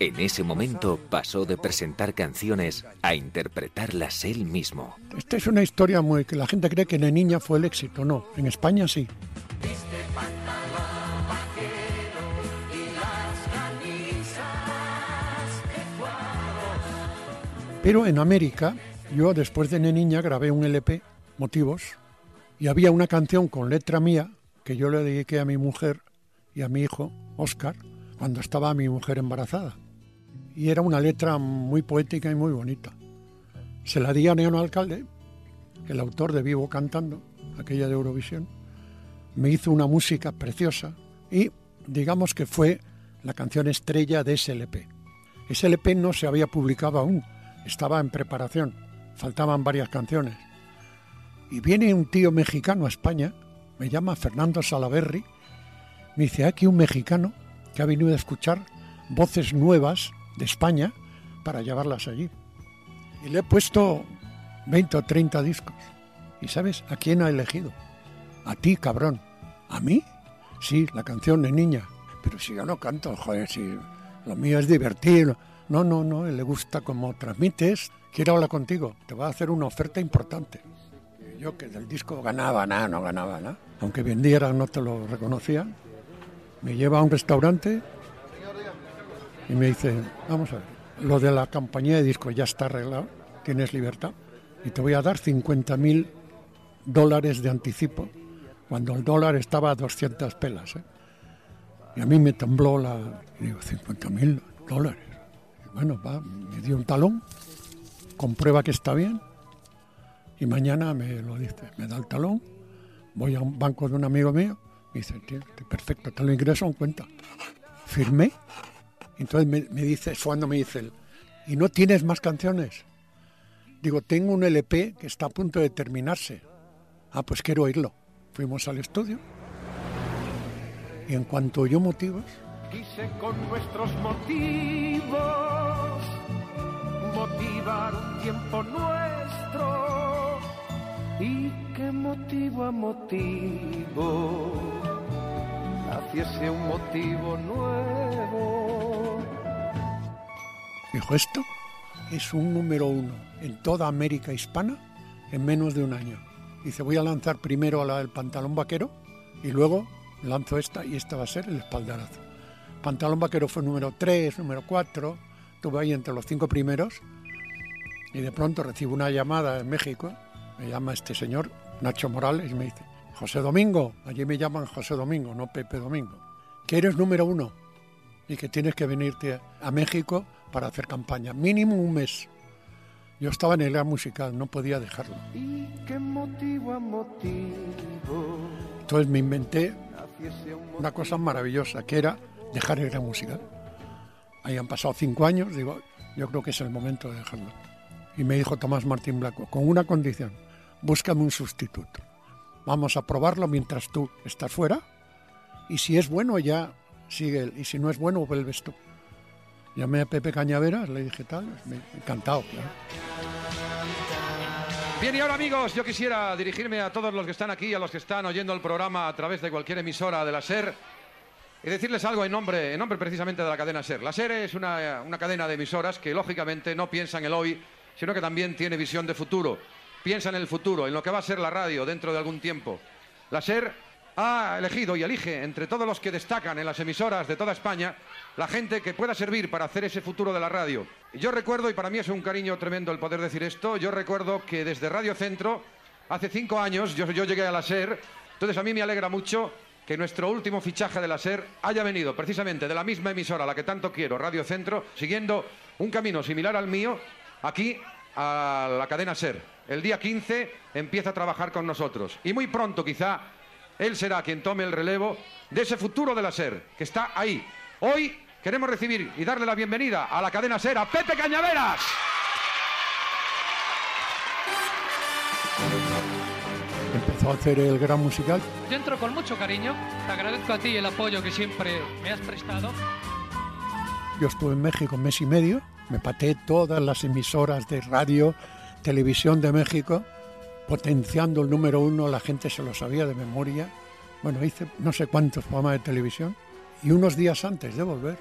En ese momento pasó de presentar canciones a interpretarlas él mismo. Esta es una historia muy que la gente cree que en Niña fue el éxito, no, en España sí. Pero en América, yo después de Niña grabé un LP, Motivos, y había una canción con letra mía que yo le dediqué a mi mujer y a mi hijo, Oscar, cuando estaba mi mujer embarazada. Y era una letra muy poética y muy bonita. Se la di a Neón Alcalde, el autor de Vivo Cantando, aquella de Eurovisión. Me hizo una música preciosa y digamos que fue la canción estrella de ese LP. Ese LP no se había publicado aún, estaba en preparación, faltaban varias canciones. Y viene un tío mexicano a España, me llama Fernando Salaverri, me dice, aquí un mexicano que ha venido a escuchar voces nuevas de España para llevarlas allí. Y le he puesto 20 o 30 discos. ¿Y sabes a quién ha elegido? A ti, cabrón. ¿A mí? Sí, la canción de niña. Pero si yo no canto, joder, si lo mío es divertir. No, no, no, le gusta cómo transmites. Quiero hablar contigo. Te va a hacer una oferta importante. Yo que del disco ganaba nada, no ganaba nada. Aunque vendiera, no te lo reconocían. Me lleva a un restaurante y me dice, vamos a ver, lo de la compañía de discos ya está arreglado, tienes libertad y te voy a dar 50 mil dólares de anticipo cuando el dólar estaba a 200 pelas. ¿eh? Y a mí me tembló la... Digo, 50 mil dólares. Bueno, va, me dio un talón, comprueba que está bien y mañana me lo dice, me da el talón, voy a un banco de un amigo mío, me dice, "Tío, perfecto, te lo ingreso en cuenta. Firmé, entonces me, me dice, cuando me dice, él, ¿y no tienes más canciones? Digo, tengo un LP que está a punto de terminarse. Ah, pues quiero oírlo. Fuimos al estudio. Y en cuanto oyó motivos, Quise con nuestros motivos motivar un tiempo nuestro. Y que motivo a motivo naciese un motivo nuevo. Dijo, esto es un número uno en toda América hispana en menos de un año. Dice, voy a lanzar primero la del pantalón vaquero y luego lanzo esta y esta va a ser el espaldarazo. Pantalón vaquero fue número 3, número 4, estuve ahí entre los cinco primeros y de pronto recibo una llamada en México, me llama este señor, Nacho Morales, y me dice, José Domingo, allí me llaman José Domingo, no Pepe Domingo, que eres número uno y que tienes que venirte a México para hacer campaña, mínimo un mes. Yo estaba en el área musical, no podía dejarlo. Y que motivo a motivo Entonces me inventé una cosa maravillosa, que era dejar el gran musical. Ahí han pasado cinco años, digo, yo creo que es el momento de dejarlo. Y me dijo Tomás Martín Blanco, con una condición, búscame un sustituto. Vamos a probarlo mientras tú estás fuera, y si es bueno ya sigue él, y si no es bueno vuelves tú. Llamé a Pepe Cañaveras, le dije tal, encantado. Bien, y ahora amigos, yo quisiera dirigirme a todos los que están aquí, a los que están oyendo el programa a través de cualquier emisora de la SER, y decirles algo en nombre, en nombre precisamente de la cadena SER. La SER es una, una cadena de emisoras que lógicamente no piensa en el hoy, sino que también tiene visión de futuro. Piensa en el futuro, en lo que va a ser la radio dentro de algún tiempo. La SER ha elegido y elige entre todos los que destacan en las emisoras de toda España la gente que pueda servir para hacer ese futuro de la radio. Yo recuerdo, y para mí es un cariño tremendo el poder decir esto, yo recuerdo que desde Radio Centro, hace cinco años, yo, llegué a la SER, entonces a mí me alegra mucho que nuestro último fichaje de la SER haya venido precisamente de la misma emisora la que tanto quiero, Radio Centro, siguiendo un camino similar al mío, aquí a la cadena SER. El día 15 empieza a trabajar con nosotros y muy pronto quizá él será quien tome el relevo de ese futuro de la SER, que está ahí. Hoy queremos recibir y darle la bienvenida a la cadena SER a Pepe Cañaveras. Empezó a hacer el gran musical, Yo entro con mucho cariño, te agradezco a ti el apoyo que siempre me has prestado. Yo estuve en México un mes y medio, me pateé todas las emisoras de radio, televisión de México, potenciando el número uno, la gente se lo sabía de memoria. Bueno, hice no sé cuántos programas de televisión y unos días antes de volver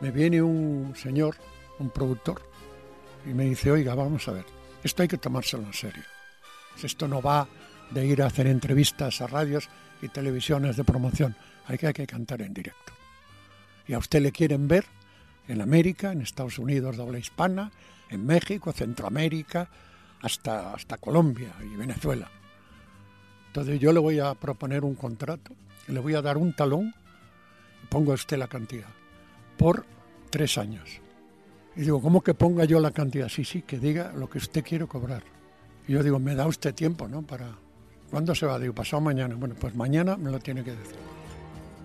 me viene un señor, un productor, y me dice, oiga, vamos a ver, esto hay que tomárselo en serio. Esto no va de ir a hacer entrevistas a radios y televisiones de promoción, hay que, cantar en directo y a usted le quieren ver en América, en Estados Unidos de habla hispana, en México, Centroamérica, hasta, hasta Colombia y Venezuela. Entonces yo le voy a proponer un contrato, le voy a dar un talón, pongo a usted la cantidad, por tres años. Y digo, ¿cómo que ponga yo la cantidad? Sí, sí, que diga lo que usted quiere cobrar. Y yo digo, me da usted tiempo, ¿no? Para... ¿Cuándo se va? Digo, pasado mañana. Bueno, pues mañana me lo tiene que decir.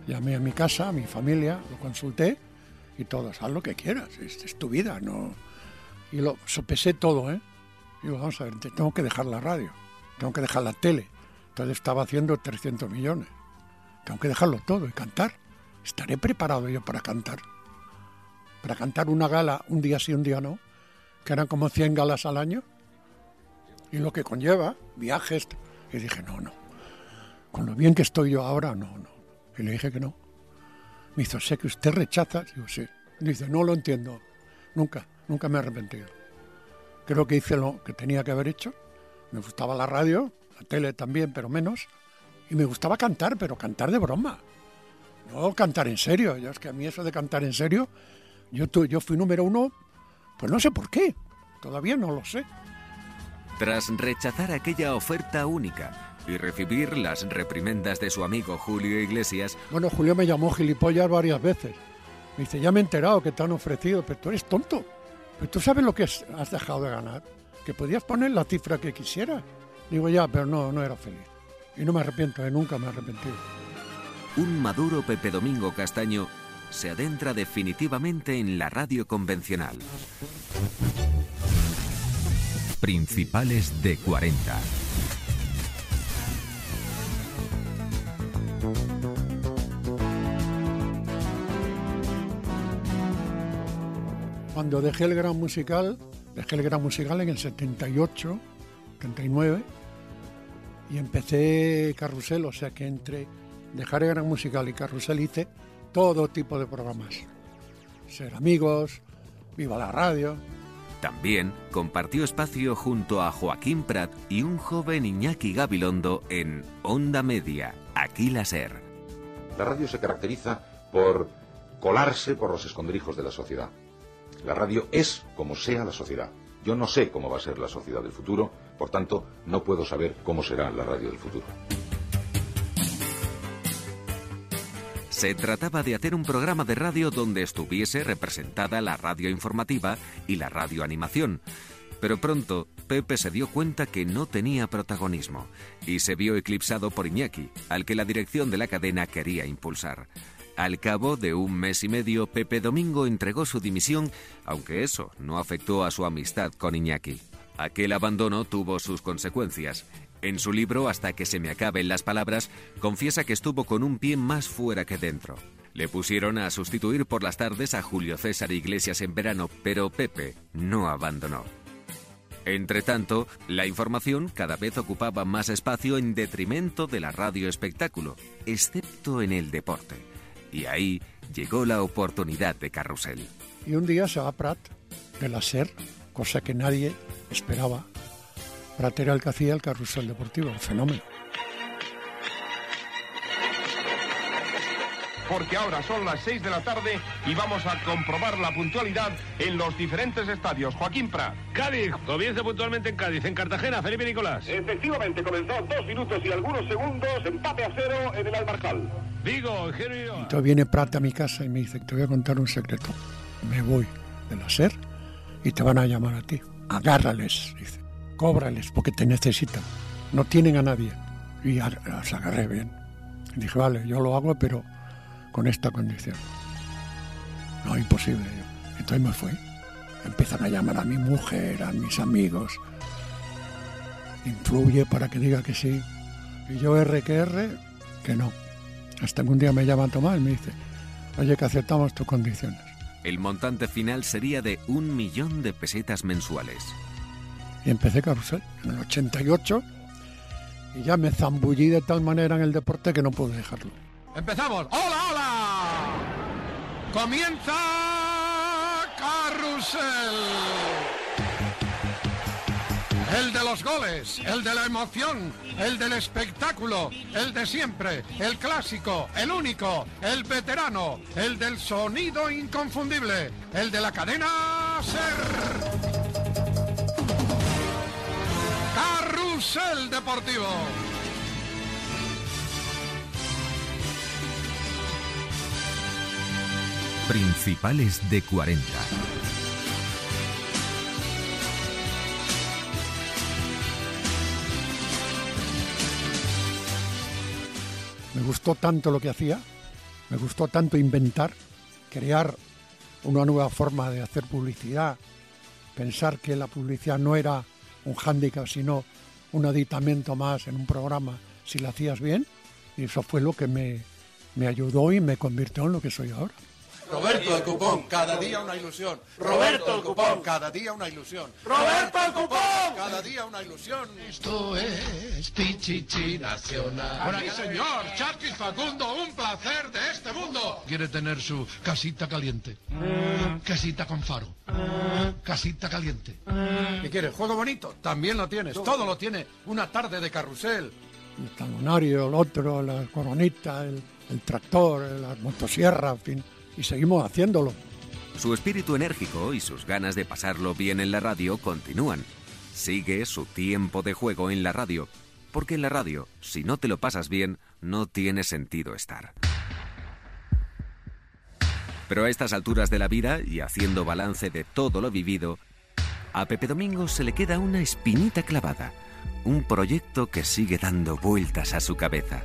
Llamé a mi casa, a mi familia, lo consulté y todos, haz lo que quieras, es, es tu vida, no. Y lo sopesé todo, ¿eh? Digo, vamos a ver, te- tengo que dejar la radio, tengo que dejar la tele. Entonces estaba haciendo 300 millones. Tengo que dejarlo todo y cantar. ¿Estaré preparado yo para cantar? Para cantar una gala un día sí, un día no, que eran como 100 galas al año. Y lo que conlleva, viajes. Y dije, no, no. Con lo bien que estoy yo ahora, no, no. Y le dije que no. Me hizo, sé que usted rechaza. Digo, sí. Dice, no lo entiendo. Nunca, nunca me he arrepentido. Creo que hice lo que tenía que haber hecho. Me gustaba la radio, la tele también, pero menos. Y me gustaba cantar, pero cantar de broma. No cantar en serio. Yo es que a mí eso de cantar en serio, yo, tu- yo fui número uno, pues no sé por qué. Todavía no lo sé. Tras rechazar aquella oferta única y recibir las reprimendas de su amigo Julio Iglesias, Bueno, Julio me llamó gilipollas varias veces. Me dice, ya me he enterado que te han ofrecido, pero tú eres tonto. Tú sabes lo que has has dejado de ganar. Que podías poner la cifra que quisieras. Digo, ya, pero no, no era feliz. Y no me arrepiento, eh, nunca me he arrepentido. un maduro Pepe Domingo Castaño se adentra definitivamente en la radio convencional. Principales de 40. Cuando dejé el gran musical, dejé el gran musical en el 78, 79, y empecé Carrusel, o sea que entre dejar el gran musical y Carrusel hice todo tipo de programas. Ser amigos, viva la radio. También compartió espacio junto a Joaquín Prat y un joven Iñaki Gabilondo en Onda Media, aquí la SER. La radio se caracteriza por colarse por los escondrijos de la sociedad. La radio es como sea la sociedad. Yo no sé cómo va a ser la sociedad del futuro, por tanto, no puedo saber cómo será la radio del futuro. Se trataba de hacer un programa de radio donde estuviese representada la radio informativa y la radio animación. Pero pronto Pepe se dio cuenta que no tenía protagonismo y se vio eclipsado por Iñaki, al que la dirección de la cadena quería impulsar. Al cabo de un mes y medio, Pepe Domingo entregó su dimisión, aunque eso no afectó a su amistad con Iñaki. Aquel abandono tuvo sus consecuencias. En su libro Hasta que se me acaben las palabras, confiesa que estuvo con un pie más fuera que dentro. Le pusieron a sustituir por las tardes a Julio César Iglesias en verano, pero Pepe no abandonó. Entre tanto, la información cada vez ocupaba más espacio en detrimento de la radio espectáculo, excepto en el deporte. Y ahí llegó la oportunidad de Carrusel. Y un día se va Prat de la SER, cosa que nadie esperaba. Prat era el que hacía el carrusel deportivo, un fenómeno. Porque ahora son las 6 de la tarde y vamos a comprobar la puntualidad en los diferentes estadios. Joaquín Prat. Cádiz, comienza puntualmente en Cádiz. En Cartagena, Felipe Nicolás. Efectivamente, comenzó dos minutos y algunos segundos, empate a cero en el Almarcal. Vigo, Ingenio. Entonces viene Prat a mi casa y me dice, te voy a contar un secreto. Me voy de la SER y te van a llamar a ti. Agárrales, dice. Cóbrales porque te necesitan. No tienen a nadie. Y las agarré bien. Y dije, vale, yo lo hago, pero con esta condición. No, imposible. Entonces me fui. Empiezan a llamar a mi mujer, a mis amigos. Influye para que diga que sí. Y yo R que R, que no. Hasta que un día me llama Tomás y me dice, oye, que aceptamos tus condiciones. El montante final sería de un millón de pesetas mensuales. Y empecé carrusel en el 88 y ya me zambullí de tal manera en el deporte que no pude dejarlo. Empezamos. ¡Hola, hola! Comienza Carrusel. El de los goles, el de la emoción, el del espectáculo, el de siempre, el clásico, el único, el veterano, el del sonido inconfundible, el de la cadena Ser. Carrusel Deportivo. Principales de 40. Me gustó tanto lo que hacía, me gustó tanto inventar, crear una nueva forma de hacer publicidad, pensar que la publicidad no era un hándicap, sino un aditamento más en un programa si lo hacías bien. Y eso fue lo que me, me ayudó y me convirtió en lo que soy ahora. Roberto el cupón, cada día una ilusión. Roberto el cupón, cada día una ilusión. Roberto el cupón, cada día una ilusión. Esto es Pichichi Nacional. Por aquí, señor. Charquis Facundo, un placer de este mundo. Quiere tener su casita caliente. Casita con faro. Casita caliente. ¿Qué quieres? ¿Juego bonito? También lo tienes. Todo lo tiene. Una tarde de carrusel. El talonario, el otro, la coronita, el, el tractor, la motosierra, en fin. Y seguimos haciéndolo. Su espíritu enérgico y sus ganas de pasarlo bien en la radio continúan. Sigue su tiempo de juego en la radio. Porque en la radio, si no te lo pasas bien, no tiene sentido estar. Pero a estas alturas de la vida y haciendo balance de todo lo vivido, a Pepe Domingo se le queda una espinita clavada, un proyecto que sigue dando vueltas a su cabeza.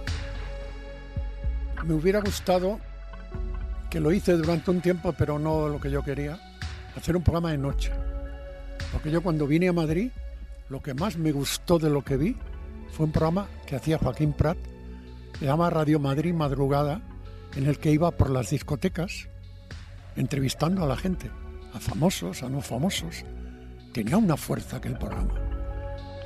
Me hubiera gustado, que lo hice durante un tiempo, pero no lo que yo quería, hacer un programa de noche. Porque yo cuando vine a Madrid lo que más me gustó de lo que vi fue un programa que hacía Joaquín Prat, se llama Radio Madrid Madrugada, en el que iba por las discotecas entrevistando a la gente, a famosos, a no famosos. Tenía una fuerza aquel programa.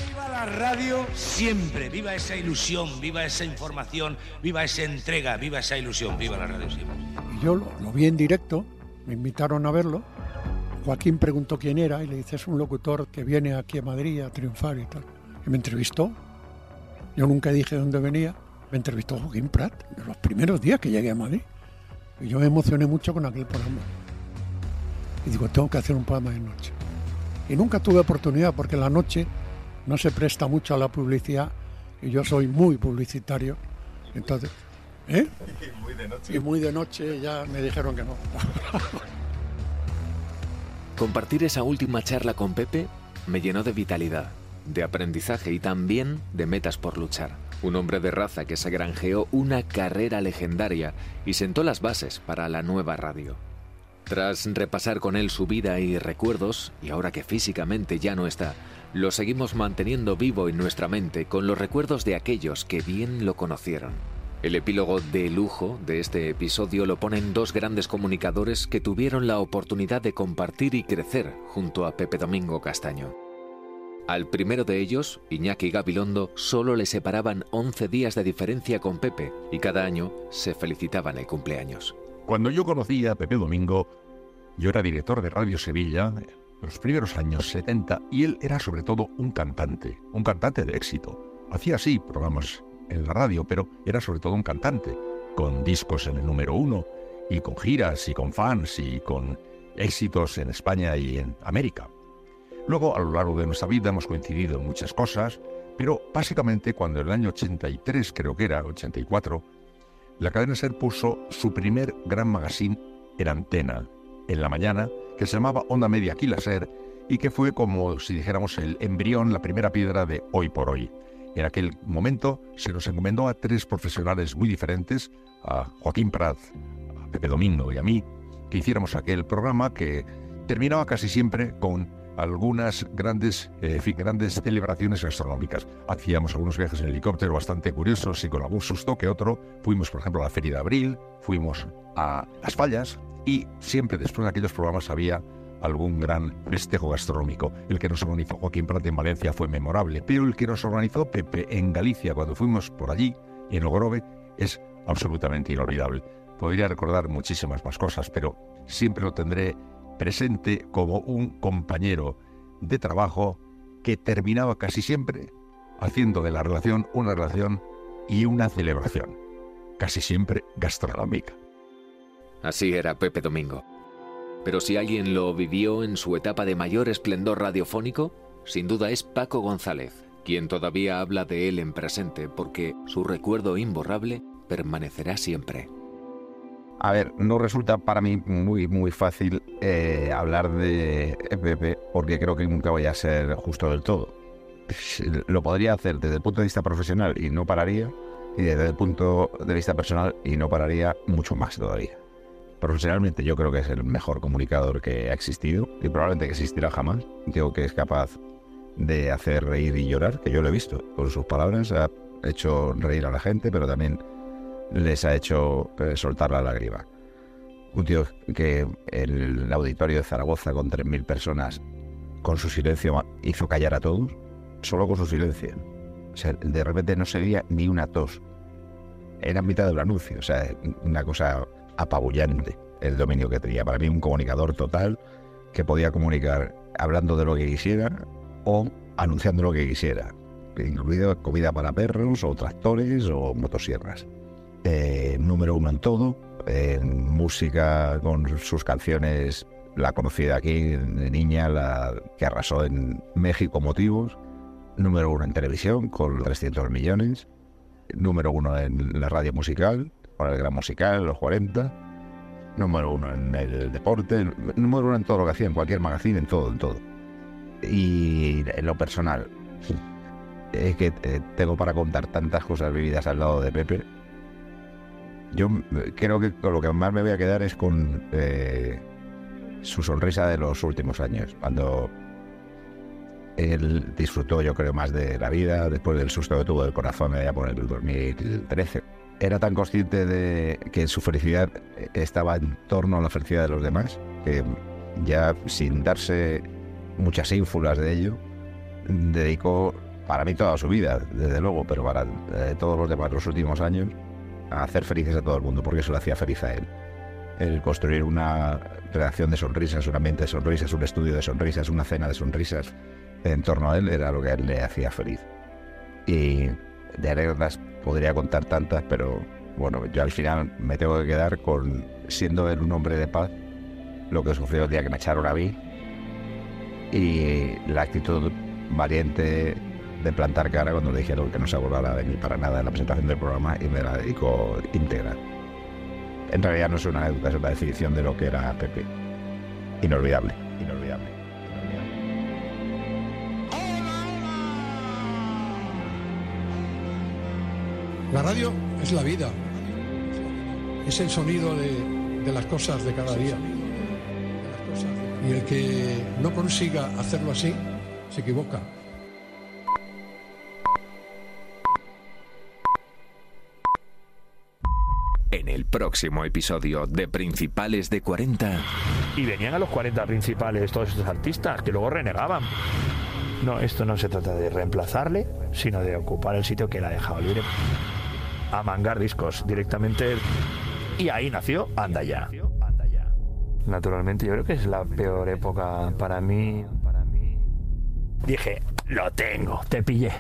Viva la radio siempre, viva esa ilusión, viva esa información, viva esa entrega, viva esa ilusión, viva la radio siempre. Yo lo, lo vi en directo, me invitaron a verlo. Joaquín preguntó quién era y le dice, es un locutor que viene aquí a Madrid a triunfar y tal. Y me entrevistó. Yo nunca dije dónde venía. Me entrevistó Joaquín Prat, de los primeros días que llegué a Madrid. Y yo me emocioné mucho con aquel programa. Y digo, tengo que hacer un programa de noche. Y nunca tuve oportunidad porque la noche no se presta mucho a la publicidad y yo soy muy publicitario. Entonces, ¿eh? Muy de noche. Y muy de noche ya me dijeron que no. Compartir esa última charla con Pepe me llenó de vitalidad, de aprendizaje y también de metas por luchar. Un hombre de raza que se granjeó una carrera legendaria y sentó las bases para la nueva radio. Tras repasar con él su vida y recuerdos, y ahora que físicamente ya no está, lo seguimos manteniendo vivo en nuestra mente con los recuerdos de aquellos que bien lo conocieron. El epílogo de lujo de este episodio lo ponen dos grandes comunicadores que tuvieron la oportunidad de compartir y crecer junto a Pepe Domingo Castaño. Al primero de ellos, Iñaki Gabilondo, solo le separaban 11 días de diferencia con Pepe y cada año se felicitaban el cumpleaños. Cuando yo conocí a Pepe Domingo, yo era director de Radio Sevilla en los primeros años 70 y él era sobre todo un cantante, un cantante de éxito. Hacía así programas en la radio, pero era sobre todo un cantante, con discos en el número uno y con giras y con fans y con éxitos en España y en América. Luego, a lo largo de nuestra vida hemos coincidido en muchas cosas, pero básicamente cuando en el año 83, creo que era, 84, la cadena SER puso su primer gran magazine en antena, en la mañana, que se llamaba Onda Media Aquí la SER, y que fue como si dijéramos el embrión, la primera piedra de Hoy por Hoy. En aquel momento se nos encomendó a tres profesionales muy diferentes, a Joaquín Prat, a Pepe Domingo y a mí, que hiciéramos aquel programa que terminaba casi siempre con algunas grandes, eh, grandes celebraciones gastronómicas. Hacíamos algunos viajes en helicóptero bastante curiosos y con algún susto que otro. Fuimos, por ejemplo, a la Feria de Abril, fuimos a Las Fallas y siempre después de aquellos programas había algún gran festejo gastronómico. El que nos organizó Joaquín Prat en Valencia fue memorable, pero el que nos organizó Pepe en Galicia cuando fuimos por allí, en Ogrove, es absolutamente inolvidable. Podría recordar muchísimas más cosas, pero siempre lo tendré presente como un compañero de trabajo que terminaba casi siempre haciendo de la relación una relación y una celebración, casi siempre gastronómica. Así era Pepe Domingo. Pero si alguien lo vivió en su etapa de mayor esplendor radiofónico, sin duda es Paco González, quien todavía habla de él en presente porque su recuerdo imborrable permanecerá siempre. A ver, no resulta para mí muy, muy fácil eh, hablar de Pepe porque creo que nunca voy a ser justo del todo. Lo podría hacer desde el punto de vista profesional y no pararía, y desde el punto de vista personal y no pararía mucho más todavía. Profesionalmente yo creo que es el mejor comunicador que ha existido y probablemente existirá jamás. Digo que es capaz de hacer reír y llorar, que yo lo he visto. Con sus palabras ha hecho reír a la gente, pero también les ha hecho eh, soltar la lágrima. Un tío que el auditorio de Zaragoza con 3.000 personas, con su silencio hizo callar a todos, solo con su silencio. De repente no se veía ni una tos. Era mitad del anuncio, o sea, una cosa apabullante el dominio que tenía. Para mí un comunicador total que podía comunicar hablando de lo que quisiera o anunciando lo que quisiera, incluido comida para perros o tractores o motosierras. Eh, número uno en todo, en música con sus canciones, la conocida aquí de niña, la que arrasó en México Motivos, número uno en televisión con 300 millones, número uno en la radio musical, con el gran musical, los 40, número uno en el deporte, número uno en todo lo que hacía, en cualquier magazine, en todo, en todo. Y en lo personal, es que eh, tengo para contar tantas cosas vividas al lado de Pepe. Yo creo que con lo que más me voy a quedar es con eh, su sonrisa de los últimos años, cuando él disfrutó, yo creo, más de la vida después del susto que tuvo del corazón allá por el 2013. Era tan consciente de que su felicidad estaba en torno a la felicidad de los demás, que ya sin darse muchas ínfulas de ello, dedicó para mí toda su vida, desde luego, pero para eh, todos los demás los últimos años, a hacer felices a todo el mundo, porque eso le hacía feliz a él. El construir una redacción de sonrisas, un ambiente de sonrisas, un estudio de sonrisas, una cena de sonrisas en torno a él era lo que le hacía feliz. Y de anécdotas podría contar tantas, pero bueno, yo al final me tengo que quedar con siendo él un hombre de paz, lo que sufrió el día que me echaron a mí y la actitud valiente de plantar cara cuando le dijeron que no se acordaba de mí para nada en la presentación del programa y me la dedico íntegra. En realidad no es una anécdota, es una definición de lo que era Pepe. Inolvidable, inolvidable. La radio es la vida. Es el sonido de, de las cosas de cada día. Y el que no consiga hacerlo así, se equivoca. En el próximo episodio de Principales de 40. Y venían a los 40 principales todos estos artistas que luego renegaban. No, esto no se trata de reemplazarle, sino de ocupar el sitio que él ha dejado libre. A mangar discos directamente. Y ahí nació Anda ya. Naturalmente, yo creo que es la peor época para mí. Dije, lo tengo, te pillé.